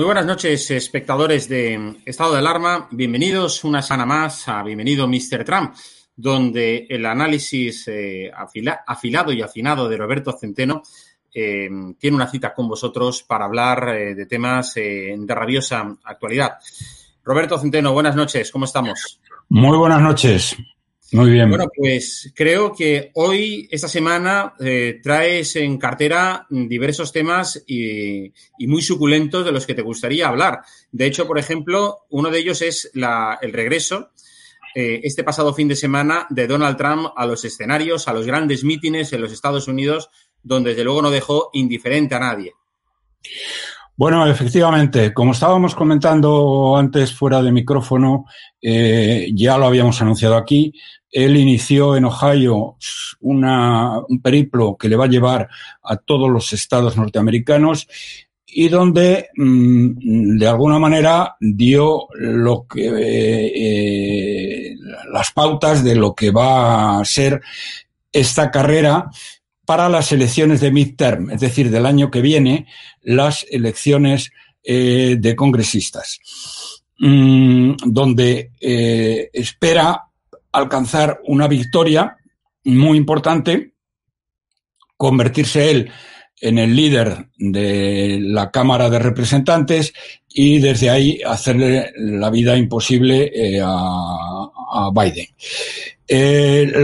Muy buenas noches, espectadores de Estado de Alarma. Bienvenidos una semana más a Bienvenido Mr. Trump, donde el análisis eh, afilado y afinado de Roberto Centeno eh, tiene una cita con vosotros para hablar eh, de temas de rabiosa actualidad. Roberto Centeno, buenas noches, ¿cómo estamos? Muy buenas noches. Muy bien. Bueno, pues creo que hoy, esta semana, eh, traes en cartera diversos temas y, muy suculentos de los que te gustaría hablar. De hecho, por ejemplo, uno de ellos es el regreso eh, este pasado fin de semana de Donald Trump a los escenarios, a los grandes mítines en los Estados Unidos, donde desde luego no dejó indiferente a nadie. Bueno, efectivamente, como estábamos comentando antes fuera de micrófono, eh, ya lo habíamos anunciado aquí, él inició en Ohio un periplo que le va a llevar a todos los estados norteamericanos y donde mm, de alguna manera dio lo que eh, las pautas de lo que va a ser esta carrera para las elecciones de midterm, es decir, del año que viene, las elecciones eh, de congresistas, mm, donde eh, espera alcanzar una victoria muy importante, convertirse él en el líder de la Cámara de Representantes y desde ahí hacerle la vida imposible eh, a, Biden.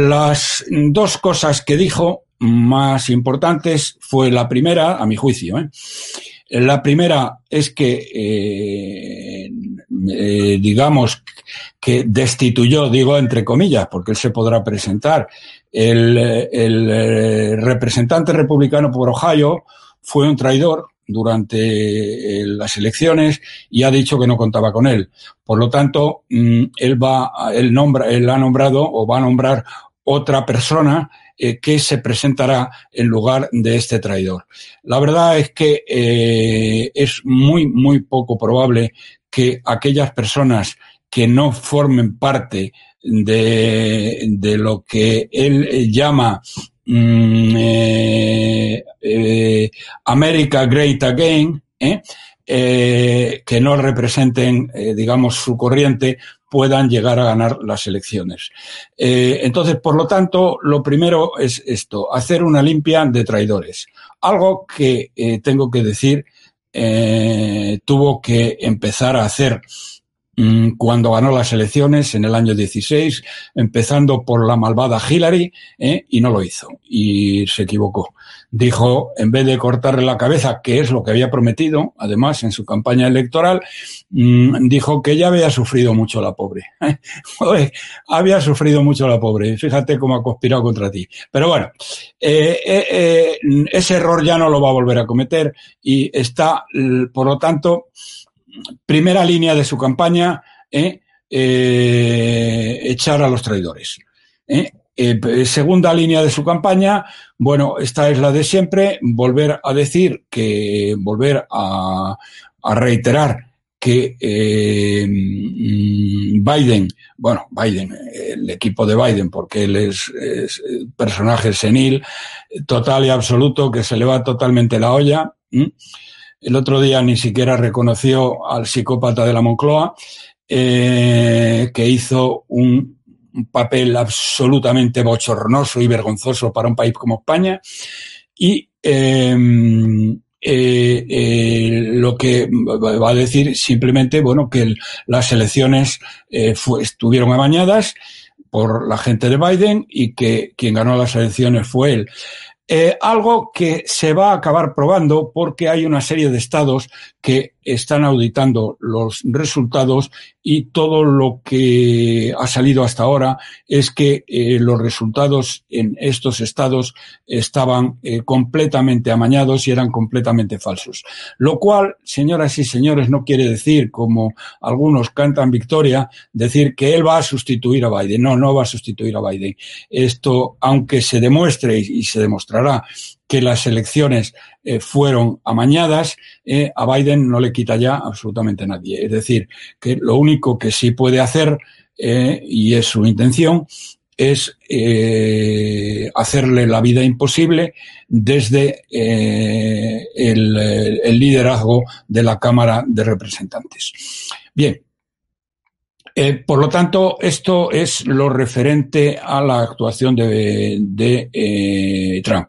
Las dos cosas que dijo más importantes fue la primera, a mi juicio. ¿eh? La primera es que, digamos, que destituyó, digo entre comillas, porque él se podrá presentar. El, el eh, representante republicano por Ohio fue un traidor durante eh, las elecciones y ha dicho que no contaba con él. Por lo tanto, mm, él va, él nombra, él ha nombrado o va a nombrar otra persona eh, que se presentará en lugar de este traidor. La verdad es que es muy, muy poco probable que aquellas personas que no formen parte de, de lo que él llama mm, eh, eh, America Great Again, ¿eh? eh, que no representen, eh, digamos, su corriente, puedan llegar a ganar las elecciones. Eh, entonces, por lo tanto, lo primero es esto, hacer una limpia de traidores. Algo que tengo que decir, tuvo que empezar a hacer Mm, cuando ganó las elecciones en el año 16, empezando por la malvada Hillary, ¿eh? y no lo hizo, y se equivocó. Dijo, en vez de cortarle la cabeza, que es lo que había prometido, además en su campaña electoral, mm, dijo que ya había sufrido mucho la pobre. había sufrido mucho la pobre. Fíjate cómo ha conspirado contra ti. Pero bueno, eh, eh, ese error ya no lo va a volver a cometer y está, por lo tanto, primera línea de su campaña, ¿eh? Eh, echar a los traidores. ¿eh? Segunda línea de su campaña, bueno, esta es la de siempre, volver a decir que, volver a, reiterar que mm, Biden, bueno, Biden, el equipo de Biden, porque él es, personaje senil, total y absoluto, que se le va totalmente la olla. El otro día ni siquiera reconoció al psicópata de la Moncloa, eh, que hizo un papel absolutamente bochornoso y vergonzoso para un país como España. Y em, eh, eh, lo que va a decir simplemente, bueno, que las elecciones estuvieron amañadas por la gente de Biden y que quien ganó las elecciones fue él. Eh, algo que se va a acabar probando porque hay una serie de estados que están auditando los resultados y todo lo que ha salido hasta ahora es que eh, los resultados en estos estados estaban eh, completamente amañados y eran completamente falsos. Lo cual, señoras y señores, no quiere decir, como algunos cantan victoria, decir que él va a sustituir a Biden. No, no va a sustituir a Biden. Esto, aunque se demuestre y se demostrará que las elecciones eh, fueron amañadas, eh, a Biden no le quita ya absolutamente nadie. Es decir, que lo único que sí puede hacer, eh, y es su intención, es hacerle la vida imposible desde el, el, liderazgo de la Cámara de Representantes. Bien. Por lo tanto, esto es lo referente a la actuación de, de Trump.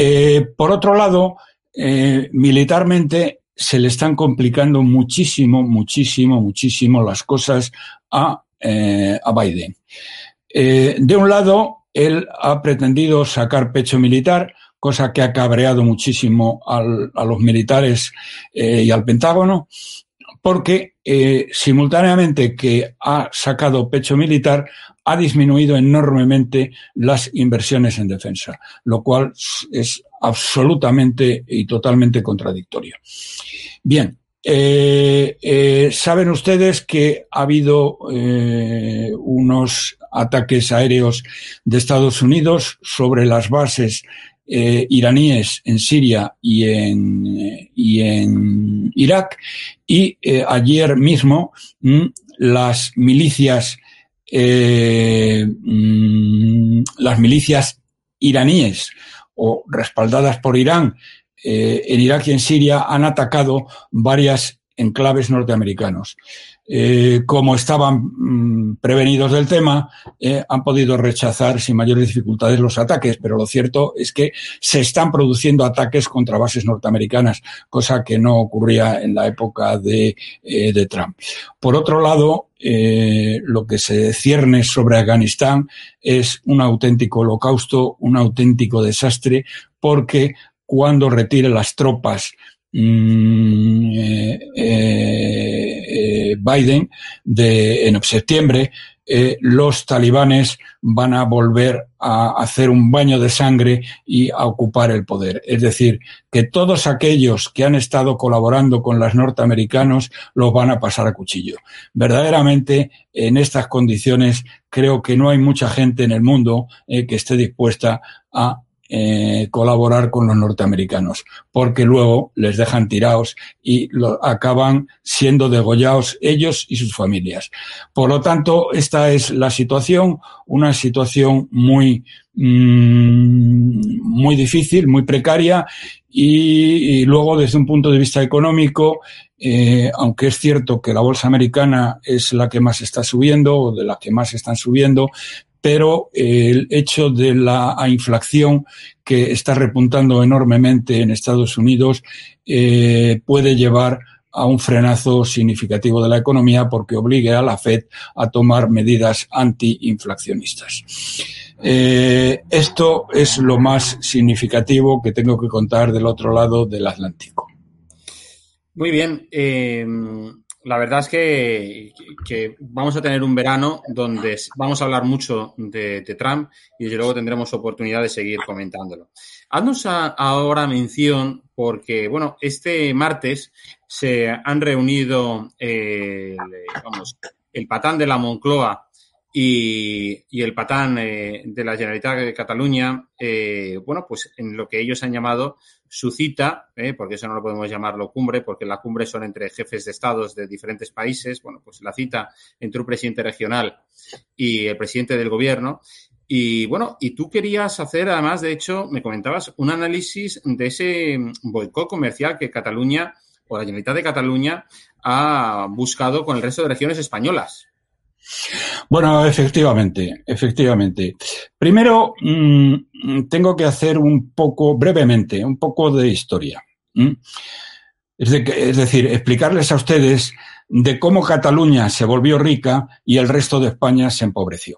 Eh, por otro lado, eh, militarmente se le están complicando muchísimo, muchísimo, muchísimo las cosas a, eh, Biden. de un lado, él ha pretendido sacar pecho militar, cosa que ha cabreado muchísimo a los militares y al Pentágono, porque simultáneamente que ha sacado pecho militar, ha disminuido enormemente las inversiones en defensa, lo cual es absolutamente y totalmente contradictorio. Bien, eh, eh, saben ustedes que ha habido eh, unos ataques aéreos de Estados Unidos sobre las bases iraníes en Siria y en, y en Irak y ayer mismo mm, las milicias eh, mm, las milicias iraníes o respaldadas por Irán eh, en Irak y en Siria han atacado varias enclaves norteamericanos. Eh, como estaban mm, prevenidos del tema, eh, han podido rechazar sin mayores dificultades los ataques, pero lo cierto es que se están produciendo ataques contra bases norteamericanas, cosa que no ocurría en la época de, eh, de Trump. Por otro lado, lo que se cierne sobre Afganistán es un auténtico holocausto, un auténtico desastre, porque cuando retire las tropas Mm, eh, eh, Biden de, en septiembre, eh, los talibanes van a volver a hacer un baño de sangre y a ocupar el poder. Es decir, que todos aquellos que han estado colaborando con los norteamericanos los van a pasar a cuchillo. Verdaderamente, en estas condiciones, creo que no hay mucha gente en el mundo que esté dispuesta a eh, colaborar con los norteamericanos, porque luego les dejan tirados y lo, acaban siendo degollados ellos y sus familias. Por lo tanto, esta es la situación, una situación muy, mmm, muy difícil, muy precaria y, y, luego desde un punto de vista económico, eh, aunque es cierto que la bolsa americana es la que más está subiendo o de la que más están subiendo, pero el hecho de la inflación que está repuntando enormemente en Estados Unidos eh, puede llevar a un frenazo significativo de la economía porque obligue a la Fed a tomar medidas antiinflacionistas. Eh, esto es lo más significativo que tengo que contar del otro lado del Atlántico. Muy bien. Eh, la verdad es que, vamos a tener un verano donde vamos a hablar mucho de, de, Trump y desde luego tendremos oportunidad de seguir comentándolo. Haznos a, ahora mención porque, bueno, este martes se han reunido eh, vamos, el patán de la Moncloa y, el patán eh, de la Generalitat de Cataluña, eh, bueno, pues en lo que ellos han llamado su cita, eh, porque eso no lo podemos llamarlo cumbre, porque la cumbre son entre jefes de estados de diferentes países, bueno, pues la cita entre un presidente regional y el presidente del gobierno. Y bueno, y tú querías hacer, además, de hecho, me comentabas un análisis de ese boicot comercial que Cataluña o la Generalitat de Cataluña ha buscado con el resto de regiones españolas. Bueno, efectivamente, efectivamente. Primero, mmm, tengo que hacer un poco, brevemente, un poco de historia. Es, decir, explicarles a ustedes de cómo Cataluña se volvió rica y el resto de España se empobreció.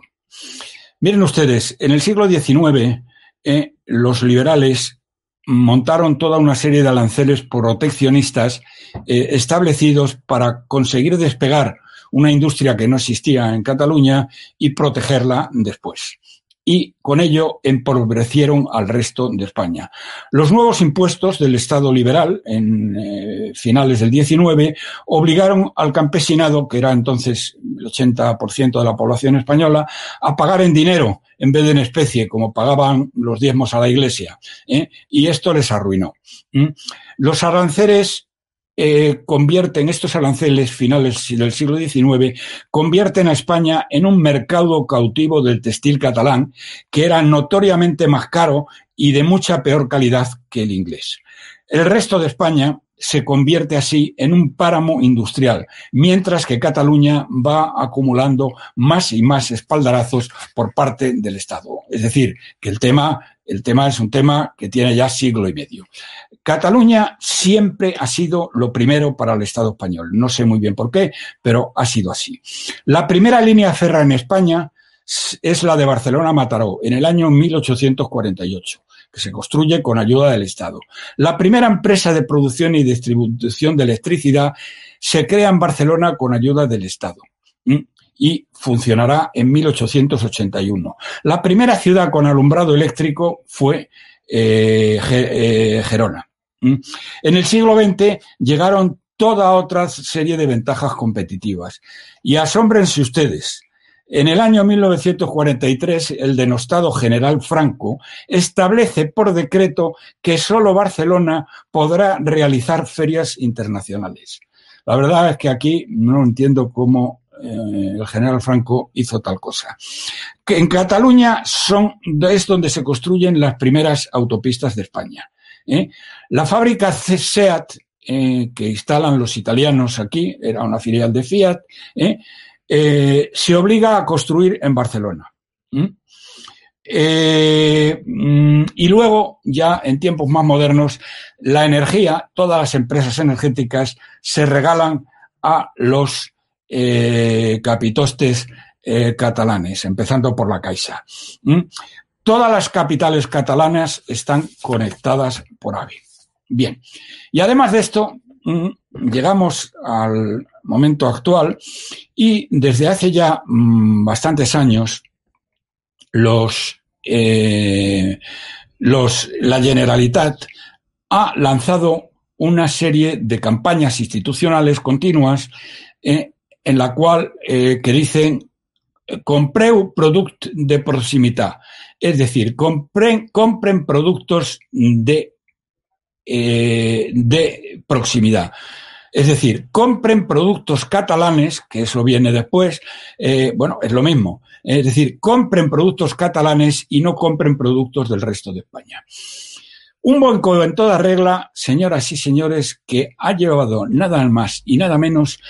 Miren ustedes, en el siglo XIX, eh, los liberales montaron toda una serie de aranceles proteccionistas eh, establecidos para conseguir despegar una industria que no existía en Cataluña y protegerla después. Y con ello empobrecieron al resto de España. Los nuevos impuestos del Estado liberal en eh, finales del 19 obligaron al campesinado, que era entonces el 80% de la población española, a pagar en dinero en vez de en especie, como pagaban los diezmos a la Iglesia. ¿eh? Y esto les arruinó. ¿Mm? Los aranceles eh, convierten estos aranceles finales del siglo XIX, convierten a España en un mercado cautivo del textil catalán que era notoriamente más caro y de mucha peor calidad que el inglés. El resto de España se convierte así en un páramo industrial, mientras que Cataluña va acumulando más y más espaldarazos por parte del Estado. Es decir, que el tema, el tema es un tema que tiene ya siglo y medio. Cataluña siempre ha sido lo primero para el Estado español. No sé muy bien por qué, pero ha sido así. La primera línea ferra en España es la de Barcelona-Mataró en el año 1848 que se construye con ayuda del Estado. La primera empresa de producción y distribución de electricidad se crea en Barcelona con ayuda del Estado y funcionará en 1881. La primera ciudad con alumbrado eléctrico fue eh, eh, Gerona. En el siglo XX llegaron toda otra serie de ventajas competitivas. Y asómbrense ustedes, en el año 1943, el denostado general Franco establece por decreto que solo Barcelona podrá realizar ferias internacionales. La verdad es que aquí no entiendo cómo eh, el general Franco hizo tal cosa. Que en Cataluña son, es donde se construyen las primeras autopistas de España. ¿eh? La fábrica SEAT, eh, que instalan los italianos aquí, era una filial de Fiat, ¿eh? eh se obliga a construir en Barcelona. Mm, y luego, ya en tiempos más modernos, la energía, todas las empresas energéticas se regalan a los capitostes catalanes, empezando por la Caixa. Todas las capitales catalanas están conectadas por AVE. Bien. Y además de esto, mm, llegamos al momento actual y desde hace ya mm, bastantes años los, eh, los, la Generalitat ha lanzado una serie de campañas institucionales continuas eh, en la cual eh, que dicen compreu product de proximitat Es decir, compren, compren productos de, eh, de proximidad. Es decir, compren productos catalanes, que eso viene después, eh, bueno, es lo mismo. Es decir, compren productos catalanes y no compren productos del resto de España. Un banco en toda regla, señoras y señores, que ha llevado nada más y nada menos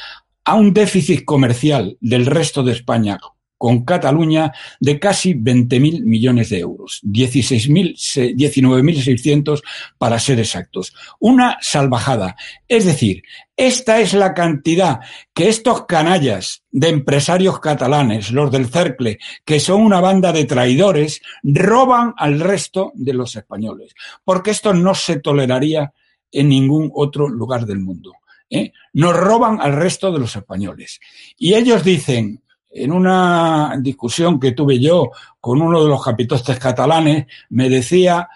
a un déficit comercial del resto de España con Cataluña de casi 20.000 millones de euros, 19.600 para ser exactos. Una salvajada. Es decir, esta es la cantidad que estos canallas de empresarios catalanes, los del Cercle, que son una banda de traidores, roban al resto de los españoles. Porque esto no se toleraría en ningún otro lugar del mundo. ¿eh? Nos roban al resto de los españoles. Y ellos dicen, en una discusión que tuve yo con uno de los capitostes catalanes, me decía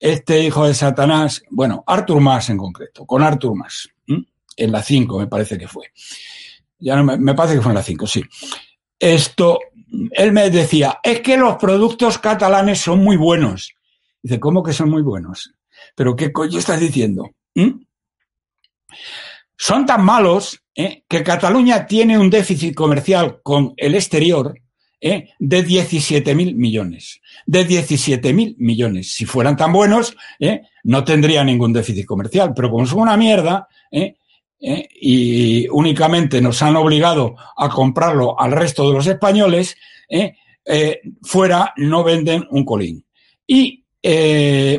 este hijo de Satanás, bueno, Artur Mas en concreto, con Artur Mas, en la 5 me parece que fue. Ya no me, me parece que fue en la 5, sí. Esto, él me decía, es que los productos catalanes son muy buenos. Dice, ¿cómo que son muy buenos? ¿Pero qué coño estás diciendo? Son tan malos ¿eh? que Cataluña tiene un déficit comercial con el exterior ¿eh? de 17.000 millones. De 17.000 millones. Si fueran tan buenos, ¿eh? no tendría ningún déficit comercial. Pero como son una mierda, y únicamente nos han obligado a comprarlo al resto de los españoles, fuera no venden un colín. Y,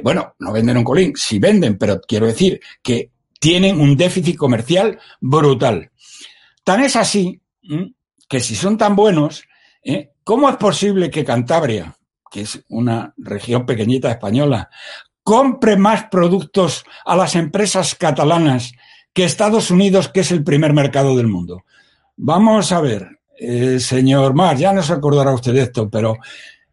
bueno, no venden un colín, sí venden, pero quiero decir que tienen un déficit comercial brutal. Tan es así que si son tan buenos, ¿eh? ¿cómo es posible que Cantabria, que es una región pequeñita española, compre más productos a las empresas catalanas que Estados Unidos, que es el primer mercado del mundo? Vamos a ver, eh, señor Mar, ya no se acordará usted de esto, pero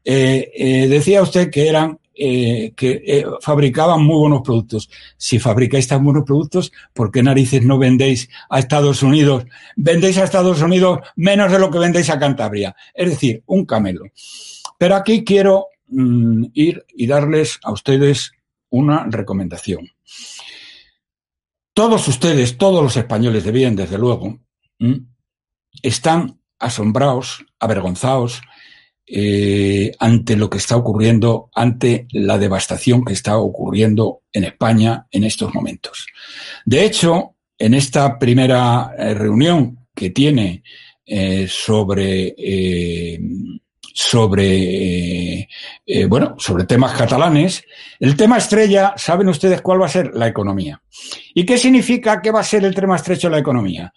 eh, decía usted que eran eh, que eh, fabricaban muy buenos productos. Si fabricáis tan buenos productos, ¿por qué narices no vendéis a Estados Unidos? Vendéis a Estados Unidos menos de lo que vendéis a Cantabria. Es decir, un camelo. Pero aquí quiero mm, ir y darles a ustedes una recomendación. Todos ustedes, todos los españoles de bien, desde luego, están asombrados, avergonzados, eh, ante lo que está ocurriendo, ante la devastación que está ocurriendo en España en estos momentos. De hecho, en esta primera eh, reunión que tiene eh, sobre sobre bueno sobre temas catalanes el tema estrella saben ustedes cuál va a ser la economía. Y qué significa que va a ser el tema estrecho de la economía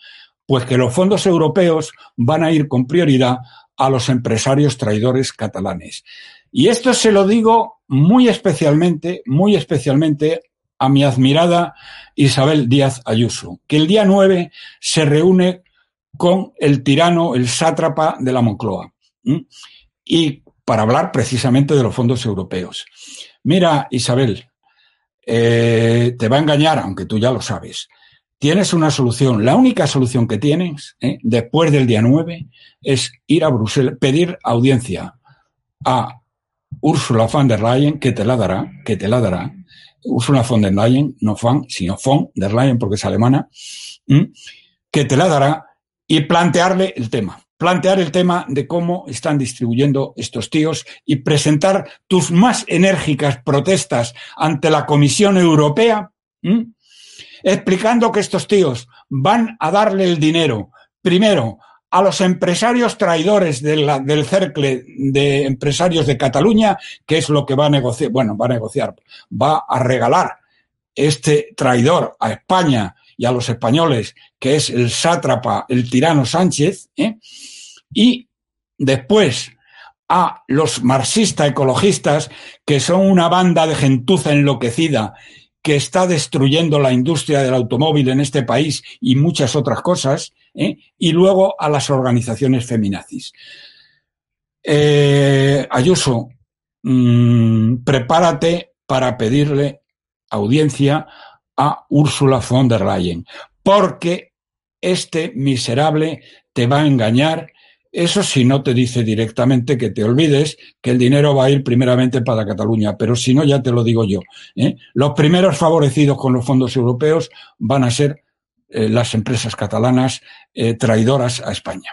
pues que los fondos europeos van a ir con prioridad a los empresarios traidores catalanes. Y esto se lo digo muy especialmente, muy especialmente a mi admirada Isabel Díaz Ayuso, que el día 9 se reúne con el tirano, el sátrapa de la Moncloa, y para hablar precisamente de los fondos europeos. Mira, Isabel, eh, te va a engañar, aunque tú ya lo sabes tienes una solución. La única solución que tienes ¿eh? después del día 9 es ir a Bruselas, pedir audiencia a Ursula von der Leyen, que te la dará, que te la dará. Ursula von der Leyen, no von, sino von der Leyen porque es alemana, que te la dará y plantearle el tema. Plantear el tema de cómo están distribuyendo estos tíos y presentar tus más enérgicas protestas ante la Comisión Europea explicando que estos tíos van a darle el dinero, primero, a los empresarios traidores del cercle de empresarios de Cataluña, que es lo que va a negociar, bueno, va a negociar, va a regalar este traidor a España y a los españoles, que es el sátrapa, el tirano Sánchez, ¿eh? y después a los marxistas ecologistas, que son una banda de gentuza enloquecida que está destruyendo la industria del automóvil en este país y muchas otras cosas, ¿eh? y luego a las organizaciones feminazis. Eh, Ayuso, mm, prepárate para pedirle audiencia a Úrsula von der Leyen, porque este miserable te va a engañar Eso si no te dice directamente que te olvides que el dinero va a ir primeramente para Cataluña, pero si no, ya te lo digo yo. ¿eh? Los primeros favorecidos con los fondos europeos van a ser eh, las empresas catalanas eh, traidoras a España.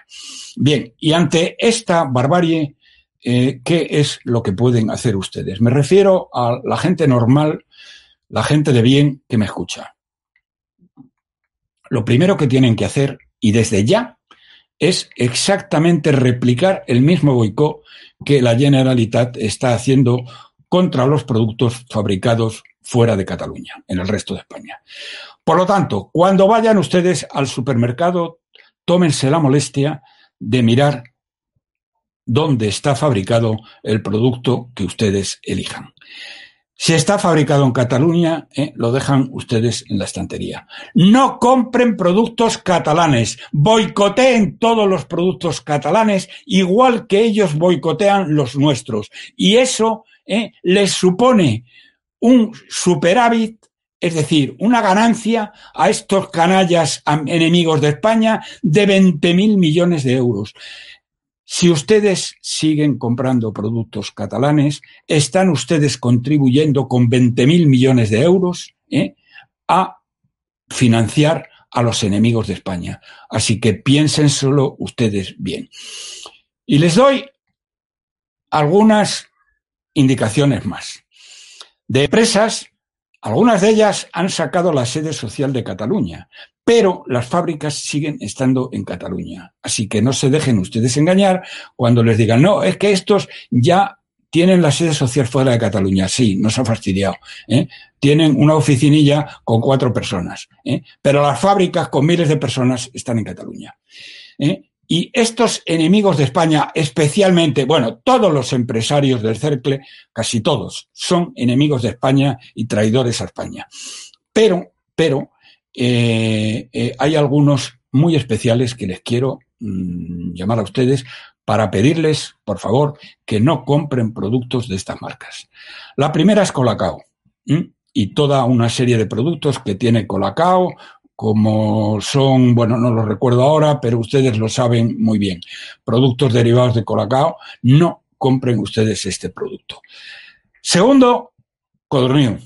Bien, y ante esta barbarie, ¿qué es lo que pueden hacer ustedes? Me refiero a la gente normal, la gente de bien que me escucha. Lo primero que tienen que hacer, y desde ya, es exactamente replicar el mismo boicot que la Generalitat está haciendo contra los productos fabricados fuera de Cataluña, en el resto de España. Por lo tanto, cuando vayan ustedes al supermercado, tómense la molestia de mirar dónde está fabricado el producto que ustedes elijan. Si está fabricado en Cataluña, eh, lo dejan ustedes en la estantería. No compren productos catalanes. Boicoteen todos los productos catalanes, igual que ellos boicotean los nuestros. Y eso eh, les supone un superávit, es decir, una ganancia a estos canallas enemigos de España de 20 mil millones de euros. Si ustedes siguen comprando productos catalanes, están ustedes contribuyendo con 20.000 millones de euros ¿eh? a financiar a los enemigos de España. Así que piensen solo ustedes bien. Y les doy algunas indicaciones más. De empresas, algunas de ellas han sacado la sede social de Cataluña, pero las fábricas siguen estando en Cataluña. Así que no se dejen ustedes engañar cuando les digan, no, es que estos ya tienen la sede social fuera de Cataluña. Sí, no se ha fastidiado. ¿eh? Tienen una oficinilla con cuatro personas, ¿eh? pero las fábricas con miles de personas están en Cataluña. ¿eh? Y estos enemigos de España, especialmente, bueno, todos los empresarios del cercle, casi todos, son enemigos de España y traidores a España. Pero, pero, eh, eh, hay algunos muy especiales que les quiero mm, llamar a ustedes para pedirles, por favor, que no compren productos de estas marcas. La primera es Colacao y toda una serie de productos que tiene Colacao, como son, bueno, no los recuerdo ahora, pero ustedes lo saben muy bien. Productos derivados de Colacao, no compren ustedes este producto. Segundo, Codorniu.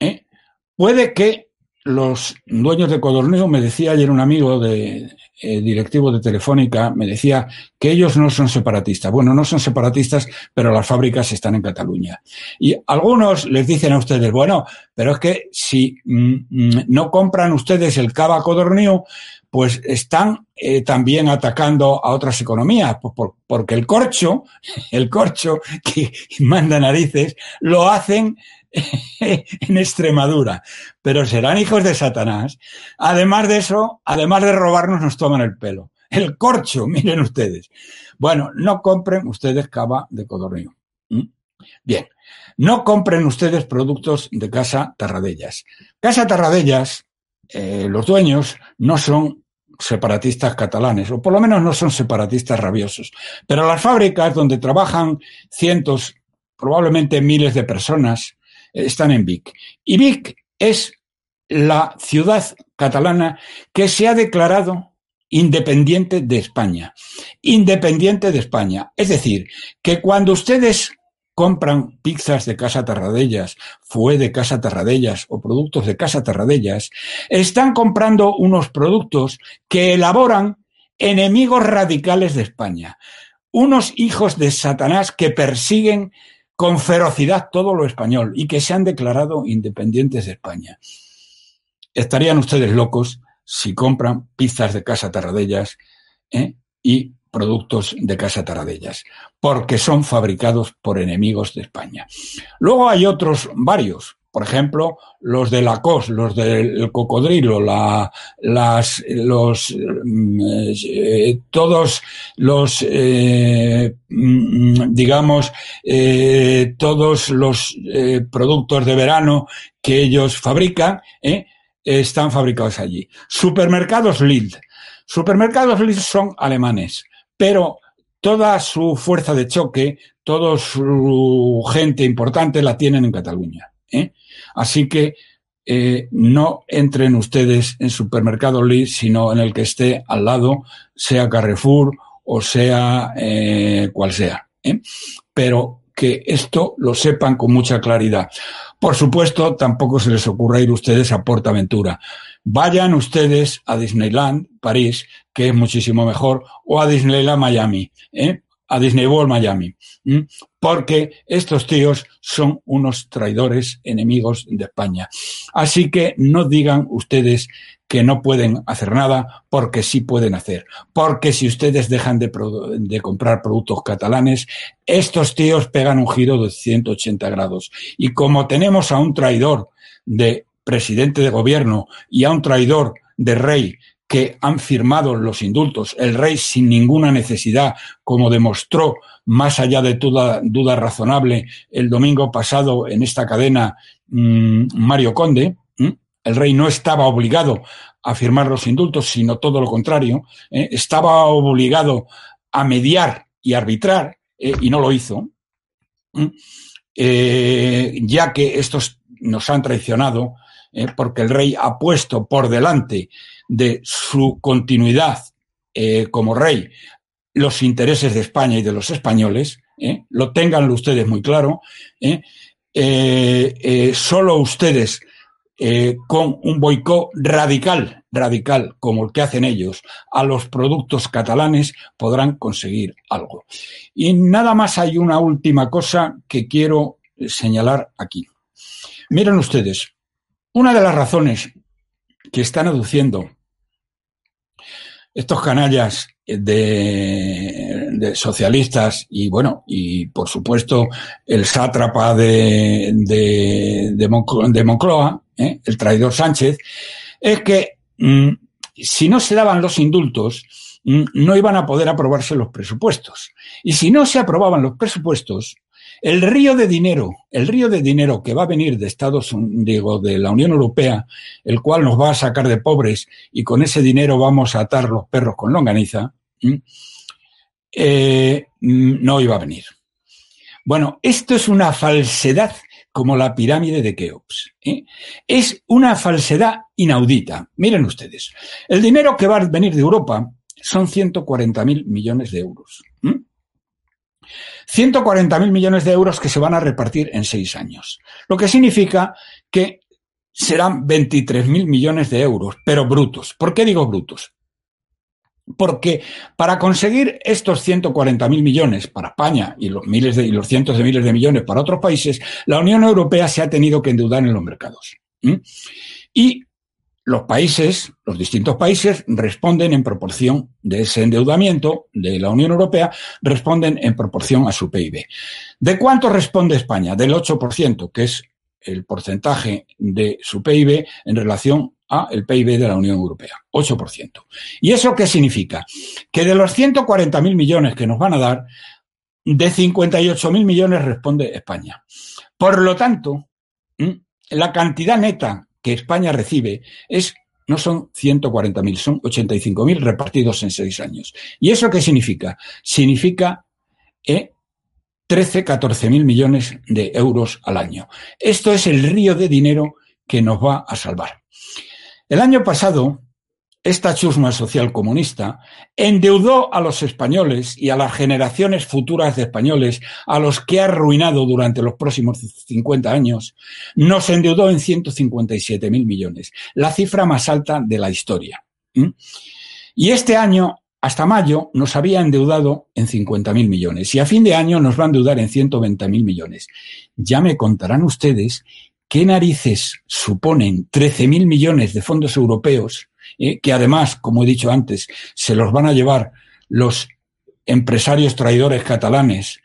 ¿eh? Puede que los dueños de Codorneo, me decía ayer un amigo de eh, directivo de Telefónica, me decía que ellos no son separatistas. Bueno, no son separatistas, pero las fábricas están en Cataluña. Y algunos les dicen a ustedes, bueno, pero es que si mm, mm, no compran ustedes el cava Codorneo, pues están eh, también atacando a otras economías, pues porque el corcho, el corcho que manda narices, lo hacen en Extremadura, pero serán hijos de Satanás. Además de eso, además de robarnos, nos toman el pelo. El corcho, miren ustedes. Bueno, no compren ustedes cava de codorniz. Bien, no compren ustedes productos de Casa Tarradellas. Casa Tarradellas, eh, los dueños no son separatistas catalanes, o por lo menos no son separatistas rabiosos. Pero las fábricas donde trabajan cientos, probablemente miles de personas, están en Vic. Y Vic es la ciudad catalana que se ha declarado independiente de España. Independiente de España. Es decir, que cuando ustedes compran pizzas de Casa Tarradellas, fue de Casa Tarradellas o productos de Casa Tarradellas, están comprando unos productos que elaboran enemigos radicales de España. Unos hijos de Satanás que persiguen con ferocidad todo lo español y que se han declarado independientes de España. Estarían ustedes locos si compran pizzas de Casa Tarradellas ¿eh? y productos de Casa Tarradellas, porque son fabricados por enemigos de España. Luego hay otros varios, por ejemplo, los de la COS, los del cocodrilo, la, las, los, mm, eh, todos los, eh, mm, digamos, eh, todos los productos de verano que ellos fabrican, están fabricados allí. Supermercados Lidl. Supermercados Lidl son alemanes, pero toda su fuerza de choque, toda su gente importante la tienen en Cataluña. Así que eh, no entren ustedes en supermercado Lee, sino en el que esté al lado, sea Carrefour o sea eh, cual sea. ¿eh? Pero que esto lo sepan con mucha claridad. Por supuesto, tampoco se les ocurra ir ustedes a Portaventura. Vayan ustedes a Disneyland, París, que es muchísimo mejor, o a Disneyland Miami, ¿eh? A Disney World Miami, porque estos tíos son unos traidores enemigos de España. Así que no digan ustedes que no pueden hacer nada porque sí pueden hacer. Porque si ustedes dejan de, de, comprar productos catalanes, estos tíos pegan un giro de 180 grados. Y como tenemos a un traidor de presidente de gobierno y a un traidor de rey que han firmado los indultos, el rey sin ninguna necesidad, como demostró más allá de toda duda razonable el domingo pasado en esta cadena mmm, Mario Conde, el rey no estaba obligado a firmar los indultos, sino todo lo contrario. ¿eh? Estaba obligado a mediar y arbitrar ¿eh? y no lo hizo, eh, ya que estos nos han traicionado ¿eh? porque el rey ha puesto por delante de su continuidad como rey los intereses de España y de los españoles. Lo tengan ustedes muy claro. solo ustedes eh, con un boicot radical, radical, como el que hacen ellos, a los productos catalanes, podrán conseguir algo. Y nada más hay una última cosa que quiero señalar aquí. Miren ustedes, una de las razones que están aduciendo estos canallas de, socialistas y bueno, y por supuesto el sátrapa de, de, de, Moncloa, ¿eh? el traidor Sánchez, es que mmm, si no se daban los indultos, mmm, no iban a poder aprobarse los presupuestos. Y si no se aprobaban los presupuestos, el río de dinero, el río de dinero que va a venir de Estados Unidos, de la Unión Europea, el cual nos va a sacar de pobres y con ese dinero vamos a atar los perros con longaniza, eh, no iba a venir. Bueno, esto es una falsedad como la pirámide de Keops. ¿eh? Es una falsedad inaudita. Miren ustedes, el dinero que va a venir de Europa son 140 mil millones de euros. ¿Eh? 140 mil millones de euros que se van a repartir en seis años. Lo que significa que serán 23 mil millones de euros, pero brutos. ¿Por qué digo brutos? Porque para conseguir estos 140 mil millones para España y los miles y los cientos de miles de millones para otros países, la Unión Europea se ha tenido que endeudar en los mercados. Y los países, los distintos países, responden en proporción de ese endeudamiento de la Unión Europea, responden en proporción a su PIB. ¿De cuánto responde España? Del 8%, que es el porcentaje de su PIB en relación a el PIB de la Unión Europea, 8%. ¿Y eso qué significa? Que de los 140.000 millones que nos van a dar, de 58.000 millones responde España. Por lo tanto, la cantidad neta que España recibe es no son 140.000, son 85.000 repartidos en seis años. ¿Y eso qué significa? Significa eh, 13, 14 mil millones de euros al año. Esto es el río de dinero que nos va a salvar. El año pasado, esta chusma social comunista endeudó a los españoles y a las generaciones futuras de españoles a los que ha arruinado durante los próximos 50 años, nos endeudó en 157 mil millones, la cifra más alta de la historia. Y este año, hasta mayo, nos había endeudado en 50 mil millones y a fin de año nos va a endeudar en 120 mil millones. Ya me contarán ustedes ¿qué narices suponen 13.000 millones de fondos europeos, que además, como he dicho antes, se los van a llevar los empresarios traidores catalanes,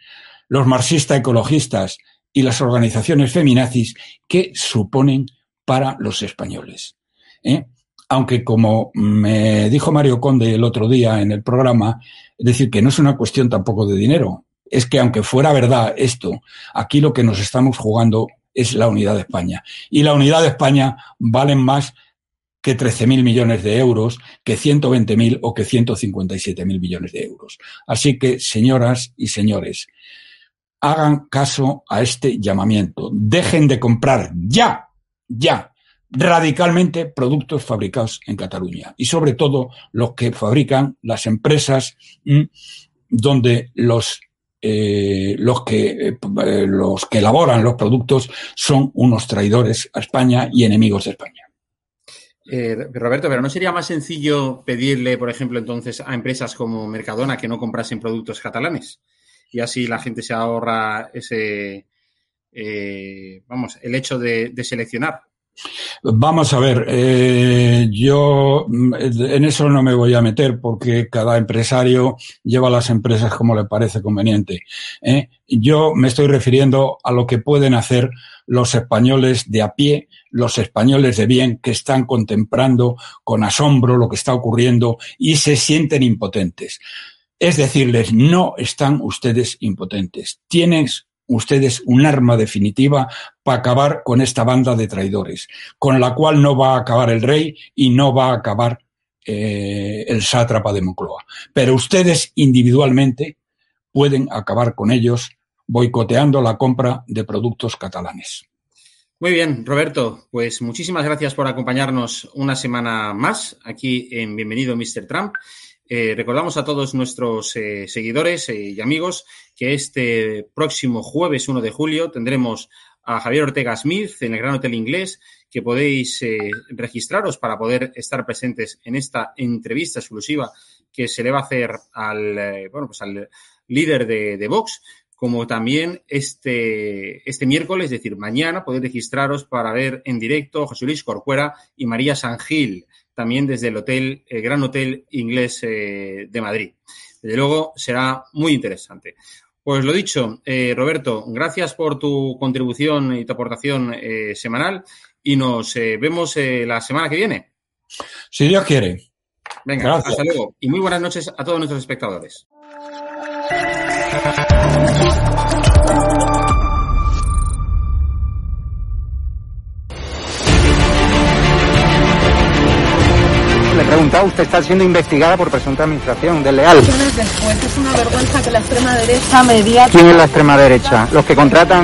los marxistas ecologistas y las organizaciones feminazis, ¿qué suponen para los españoles? ¿Eh? Aunque, como me dijo Mario Conde el otro día en el programa, es decir, que no es una cuestión tampoco de dinero, es que aunque fuera verdad esto, aquí lo que nos estamos jugando es la unidad de España. Y la unidad de España valen más que 13.000 millones de euros, que 120.000 o que 157.000 millones de euros. Así que, señoras y señores, hagan caso a este llamamiento. Dejen de comprar ya, ya radicalmente productos fabricados en Cataluña y sobre todo los que fabrican las empresas donde los eh, los que eh, los que elaboran los productos son unos traidores a España y enemigos de España. Eh, Roberto, pero ¿no sería más sencillo pedirle, por ejemplo, entonces a empresas como Mercadona que no comprasen productos catalanes? Y así la gente se ahorra ese, vamos, el hecho de seleccionar. Vamos a ver, eh, yo mm, en eso no me voy a meter porque cada empresario lleva las empresas como le parece conveniente. ¿eh? Yo me estoy refiriendo a lo que pueden hacer los españoles de a pie, los españoles de bien que están contemplando con asombro lo que está ocurriendo y se sienten impotentes. Es decirles, no están ustedes impotentes. Tienes ustedes un arma definitiva para acabar con esta banda de traidores, con la cual no va a acabar el rey y no va a acabar eh, el sátrapa de Moncloa. Pero ustedes individualmente pueden acabar con ellos boicoteando la compra de productos catalanes. Muy bien, Roberto, pues muchísimas gracias por acompañarnos una semana más aquí en Bienvenido Mr. Trump. Eh, recordamos a todos nuestros eh, seguidores eh, y amigos que este próximo jueves 1 de julio tendremos a Javier Ortega Smith en el Gran Hotel Inglés, que podéis registraros para poder estar presentes en esta entrevista exclusiva que se le va a hacer al, bueno, pues al líder de, Vox, como también este, este miércoles, es decir, mañana, podéis registraros para ver en directo a José Luis Corcuera y María Sangil también desde el hotel, el Gran Hotel Inglés eh, de Madrid. Desde luego será muy interesante. Pues lo dicho, eh, Roberto, gracias por tu contribución y tu aportación eh, semanal y nos vemos la semana que viene. Si Dios quiere. Venga, hasta luego y muy buenas noches a todos nuestros espectadores. Preguntado, usted está siendo investigada por presunta administración desleal. Después es una vergüenza que la extrema derecha media... ¿Quién es la extrema derecha? Los que contratan...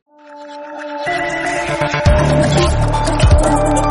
Thank you.